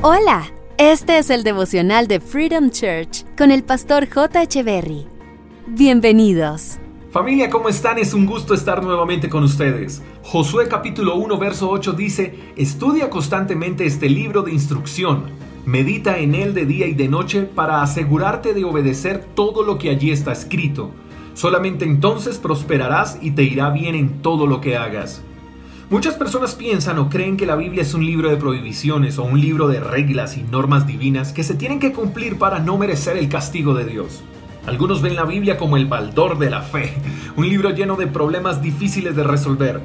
Hola, este es el devocional de Freedom Church con el pastor J. Berry. Bienvenidos. Familia, ¿cómo están? Es un gusto estar nuevamente con ustedes. Josué capítulo 1, verso 8 dice, Estudia constantemente este libro de instrucción, medita en él de día y de noche para asegurarte de obedecer todo lo que allí está escrito. Solamente entonces prosperarás y te irá bien en todo lo que hagas. Muchas personas piensan o creen que la Biblia es un libro de prohibiciones o un libro de reglas y normas divinas que se tienen que cumplir para no merecer el castigo de Dios. Algunos ven la Biblia como el baldor de la fe, un libro lleno de problemas difíciles de resolver.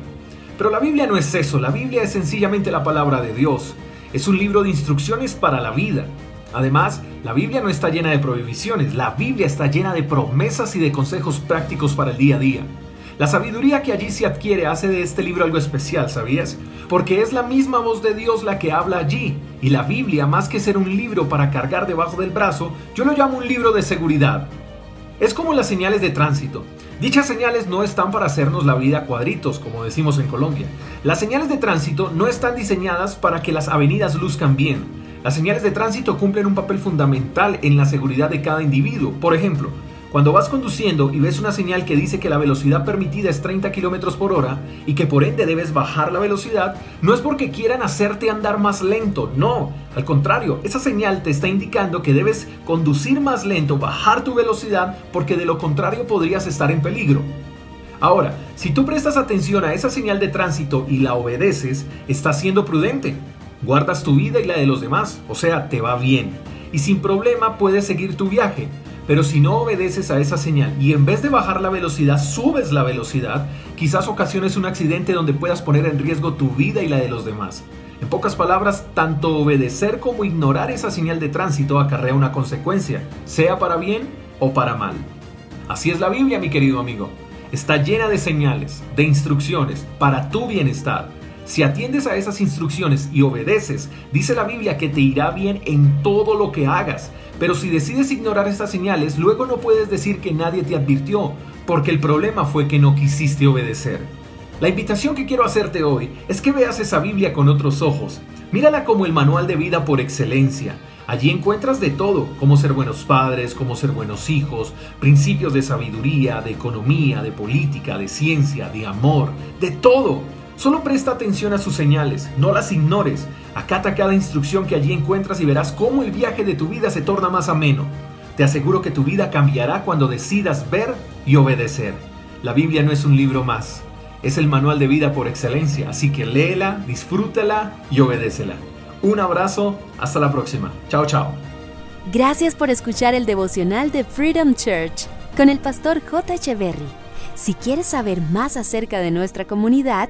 Pero la Biblia no es eso, la Biblia es sencillamente la palabra de Dios. Es un libro de instrucciones para la vida. Además, la Biblia no está llena de prohibiciones, la Biblia está llena de promesas y de consejos prácticos para el día a día. La sabiduría que allí se adquiere hace de este libro algo especial, ¿sabías? Porque es la misma voz de Dios la que habla allí. Y la Biblia, más que ser un libro para cargar debajo del brazo, yo lo llamo un libro de seguridad. Es como las señales de tránsito. Dichas señales no están para hacernos la vida cuadritos, como decimos en Colombia. Las señales de tránsito no están diseñadas para que las avenidas luzcan bien. Las señales de tránsito cumplen un papel fundamental en la seguridad de cada individuo. Por ejemplo, cuando vas conduciendo y ves una señal que dice que la velocidad permitida es 30 km por hora y que por ende debes bajar la velocidad, no es porque quieran hacerte andar más lento, no. Al contrario, esa señal te está indicando que debes conducir más lento, bajar tu velocidad, porque de lo contrario podrías estar en peligro. Ahora, si tú prestas atención a esa señal de tránsito y la obedeces, estás siendo prudente. Guardas tu vida y la de los demás, o sea, te va bien. Y sin problema puedes seguir tu viaje. Pero si no obedeces a esa señal y en vez de bajar la velocidad subes la velocidad, quizás ocasiones un accidente donde puedas poner en riesgo tu vida y la de los demás. En pocas palabras, tanto obedecer como ignorar esa señal de tránsito acarrea una consecuencia, sea para bien o para mal. Así es la Biblia, mi querido amigo. Está llena de señales, de instrucciones para tu bienestar. Si atiendes a esas instrucciones y obedeces, dice la Biblia que te irá bien en todo lo que hagas. Pero si decides ignorar estas señales, luego no puedes decir que nadie te advirtió, porque el problema fue que no quisiste obedecer. La invitación que quiero hacerte hoy es que veas esa Biblia con otros ojos. Mírala como el manual de vida por excelencia. Allí encuentras de todo, cómo ser buenos padres, cómo ser buenos hijos, principios de sabiduría, de economía, de política, de ciencia, de amor, de todo. Solo presta atención a sus señales, no las ignores. Acata cada instrucción que allí encuentras y verás cómo el viaje de tu vida se torna más ameno. Te aseguro que tu vida cambiará cuando decidas ver y obedecer. La Biblia no es un libro más, es el manual de vida por excelencia, así que léela, disfrútala y obedécela. Un abrazo, hasta la próxima. Chao, chao. Gracias por escuchar el devocional de Freedom Church con el pastor J. Echeverry. Si quieres saber más acerca de nuestra comunidad,